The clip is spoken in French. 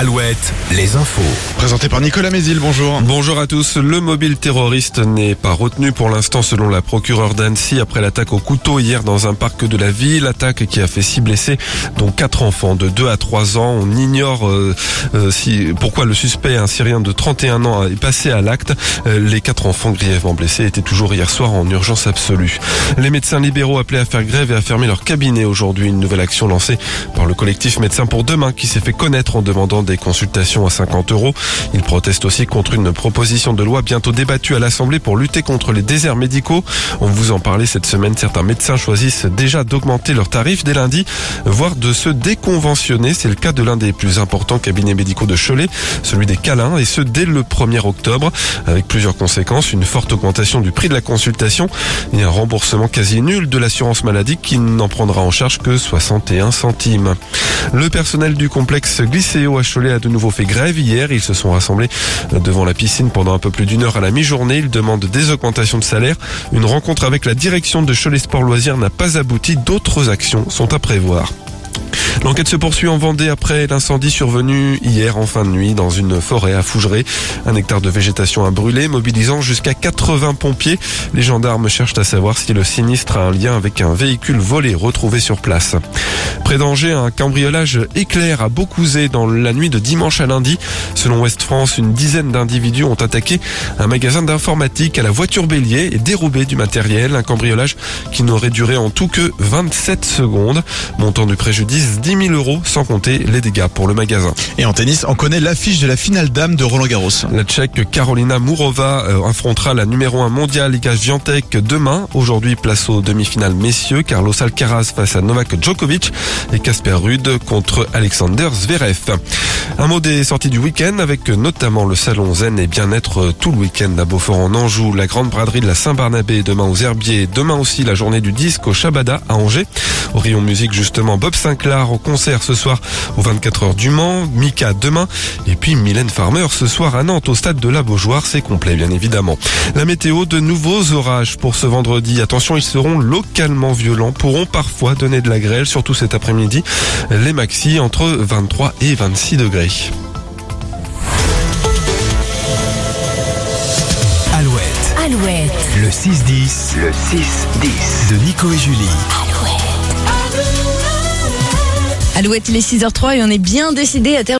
Alouette, les infos. Présenté par Nicolas Mézil, bonjour. Bonjour à tous. Le mobile terroriste n'est pas retenu pour l'instant selon la procureure d'Annecy après l'attaque au couteau hier dans un parc de la ville. Attaque qui a fait six blessés, dont quatre enfants de 2 à 3 ans. On ignore euh, euh, si, pourquoi le suspect, un Syrien de 31 ans, est passé à l'acte. Euh, les quatre enfants grièvement blessés étaient toujours hier soir en urgence absolue. Les médecins libéraux appelés à faire grève et à fermer leur cabinet aujourd'hui. Une nouvelle action lancée par le collectif Médecins pour demain qui s'est fait connaître en demandant des consultations à 50 euros. Ils protestent aussi contre une proposition de loi bientôt débattue à l'Assemblée pour lutter contre les déserts médicaux. On vous en parlait cette semaine. Certains médecins choisissent déjà d'augmenter leurs tarifs dès lundi, voire de se déconventionner. C'est le cas de l'un des plus importants cabinets médicaux de Cholet, celui des Calins, et ce dès le 1er octobre, avec plusieurs conséquences. Une forte augmentation du prix de la consultation et un remboursement quasi nul de l'assurance maladie qui n'en prendra en charge que 61 centimes. Le personnel du complexe Glycéo à Cholet a de nouveau fait grève hier. Ils se sont rassemblés devant la piscine pendant un peu plus d'une heure à la mi-journée. Ils demandent des augmentations de salaire. Une rencontre avec la direction de Cholet Sport Loisirs n'a pas abouti. D'autres actions sont à prévoir. L'enquête se poursuit en Vendée après l'incendie survenu hier en fin de nuit dans une forêt à Fougeray. Un hectare de végétation a brûlé, mobilisant jusqu'à 80 pompiers. Les gendarmes cherchent à savoir si le sinistre a un lien avec un véhicule volé retrouvé sur place. Près d'Angers, un cambriolage éclair à Beaucouzé dans la nuit de dimanche à lundi. Selon Ouest France, une dizaine d'individus ont attaqué un magasin d'informatique à la voiture bélier et dérobé du matériel. Un cambriolage qui n'aurait duré en tout que 27 secondes. Montant du préjudice 10 000 euros, sans compter les dégâts pour le magasin. Et en tennis, on connaît l'affiche de la finale dame de Roland Garros. La Tchèque Carolina Mourova euh, affrontera la numéro 1 mondiale Liga Viantec demain. Aujourd'hui, place aux demi-finales messieurs. Carlos Alcaraz face à Novak Djokovic et Casper Ruud contre Alexander Zverev. Un mot des sorties du week-end avec notamment le salon Zen et bien-être tout le week-end à Beaufort en Anjou, la grande braderie de la Saint-Barnabé demain aux Herbiers, demain aussi la journée du disque au Shabada à Angers. Au rayon musique justement Bob Sinclair au concert ce soir aux 24 heures du Mans, Mika demain et puis Mylène Farmer ce soir à Nantes au stade de la Beaujoire, c'est complet bien évidemment. La météo de nouveaux orages pour ce vendredi. Attention, ils seront localement violents, pourront parfois donner de la grêle surtout cet après-midi. Les maxi entre 23 et 26 degrés. Alouette, Alouette, le 6-10, le 6-10 de Nico et Julie. Alouette, il est 6h03 et on est bien décidé à terminer.